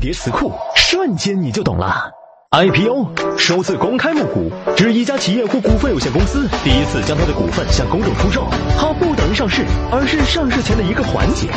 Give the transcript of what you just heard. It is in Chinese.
叠词库瞬间你就懂了。Ipo 首次公开募股指一家企业或股份有限公司第一次将它的股份向公众出售它不等于上市而是上市前的一个环节。